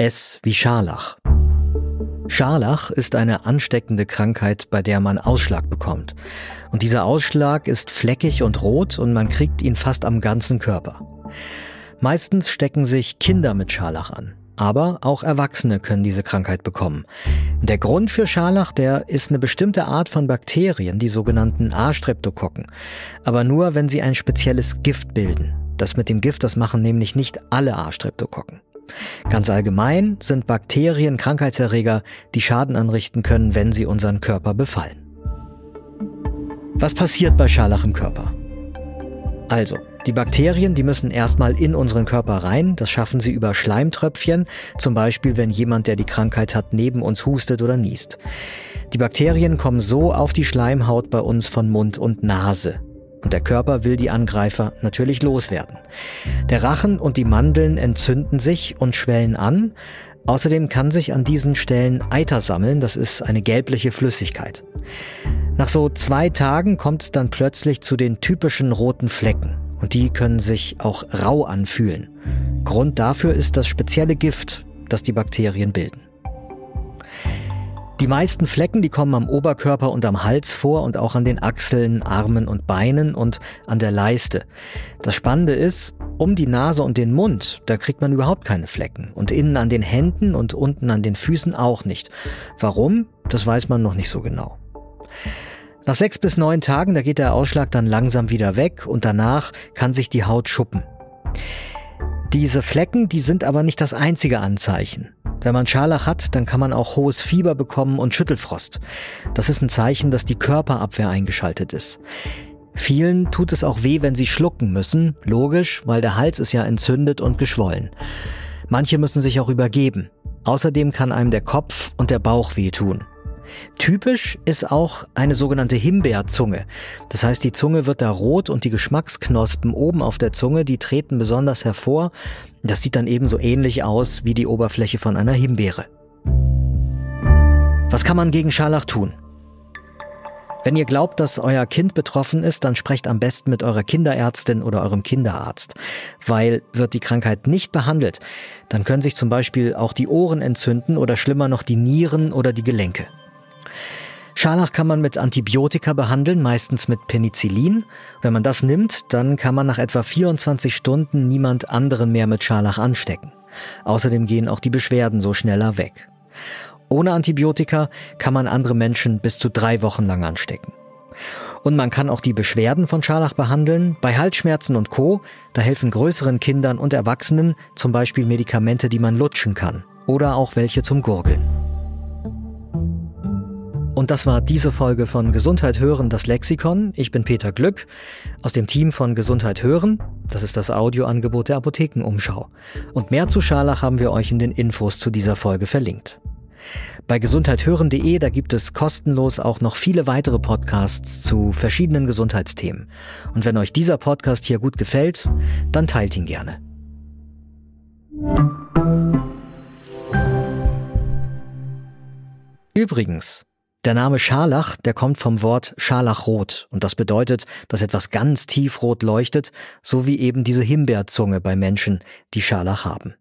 S wie Scharlach. Scharlach ist eine ansteckende Krankheit, bei der man Ausschlag bekommt. Und dieser Ausschlag ist fleckig und rot und man kriegt ihn fast am ganzen Körper. Meistens stecken sich Kinder mit Scharlach an. Aber auch Erwachsene können diese Krankheit bekommen. Der Grund für Scharlach, der ist eine bestimmte Art von Bakterien, die sogenannten A-Streptokokken. Aber nur, wenn sie ein spezielles Gift bilden. Das mit dem Gift, das machen nämlich nicht alle A-Streptokokken. Ganz allgemein sind Bakterien Krankheitserreger, die Schaden anrichten können, wenn sie unseren Körper befallen. Was passiert bei Scharlach im Körper? Also, die Bakterien, die müssen erstmal in unseren Körper rein. Das schaffen sie über Schleimtröpfchen, zum Beispiel wenn jemand, der die Krankheit hat, neben uns hustet oder niest. Die Bakterien kommen so auf die Schleimhaut bei uns von Mund und Nase. Und der Körper will die Angreifer natürlich loswerden. Der Rachen und die Mandeln entzünden sich und schwellen an. Außerdem kann sich an diesen Stellen Eiter sammeln, das ist eine gelbliche Flüssigkeit. Nach so zwei Tagen kommt es dann plötzlich zu den typischen roten Flecken und die können sich auch rau anfühlen. Grund dafür ist das spezielle Gift, das die Bakterien bilden. Die meisten Flecken, die kommen am Oberkörper und am Hals vor und auch an den Achseln, Armen und Beinen und an der Leiste. Das Spannende ist, um die Nase und den Mund, da kriegt man überhaupt keine Flecken. Und innen an den Händen und unten an den Füßen auch nicht. Warum? Das weiß man noch nicht so genau. Nach sechs bis neun Tagen, da geht der Ausschlag dann langsam wieder weg und danach kann sich die Haut schuppen. Diese Flecken, die sind aber nicht das einzige Anzeichen. Wenn man Scharlach hat, dann kann man auch hohes Fieber bekommen und Schüttelfrost. Das ist ein Zeichen, dass die Körperabwehr eingeschaltet ist. Vielen tut es auch weh, wenn sie schlucken müssen. Logisch, weil der Hals ist ja entzündet und geschwollen. Manche müssen sich auch übergeben. Außerdem kann einem der Kopf und der Bauch wehtun. Typisch ist auch eine sogenannte Himbeerzunge. Das heißt, die Zunge wird da rot und die Geschmacksknospen oben auf der Zunge, die treten besonders hervor. Das sieht dann ebenso ähnlich aus wie die Oberfläche von einer Himbeere. Was kann man gegen Scharlach tun? Wenn ihr glaubt, dass euer Kind betroffen ist, dann sprecht am besten mit eurer Kinderärztin oder eurem Kinderarzt. Weil wird die Krankheit nicht behandelt, dann können sich zum Beispiel auch die Ohren entzünden oder schlimmer noch die Nieren oder die Gelenke. Scharlach kann man mit Antibiotika behandeln, meistens mit Penicillin. Wenn man das nimmt, dann kann man nach etwa 24 Stunden niemand anderen mehr mit Scharlach anstecken. Außerdem gehen auch die Beschwerden so schneller weg. Ohne Antibiotika kann man andere Menschen bis zu drei Wochen lang anstecken. Und man kann auch die Beschwerden von Scharlach behandeln. Bei Halsschmerzen und Co. Da helfen größeren Kindern und Erwachsenen zum Beispiel Medikamente, die man lutschen kann. Oder auch welche zum Gurgeln. Und das war diese Folge von Gesundheit hören, das Lexikon. Ich bin Peter Glück aus dem Team von Gesundheit hören. Das ist das Audioangebot der Apothekenumschau. Und mehr zu Scharlach haben wir euch in den Infos zu dieser Folge verlinkt. Bei gesundheithören.de, da gibt es kostenlos auch noch viele weitere Podcasts zu verschiedenen Gesundheitsthemen. Und wenn euch dieser Podcast hier gut gefällt, dann teilt ihn gerne. Übrigens, der Name Scharlach, der kommt vom Wort Scharlachrot und das bedeutet, dass etwas ganz tiefrot leuchtet, so wie eben diese Himbeerzunge bei Menschen, die Scharlach haben.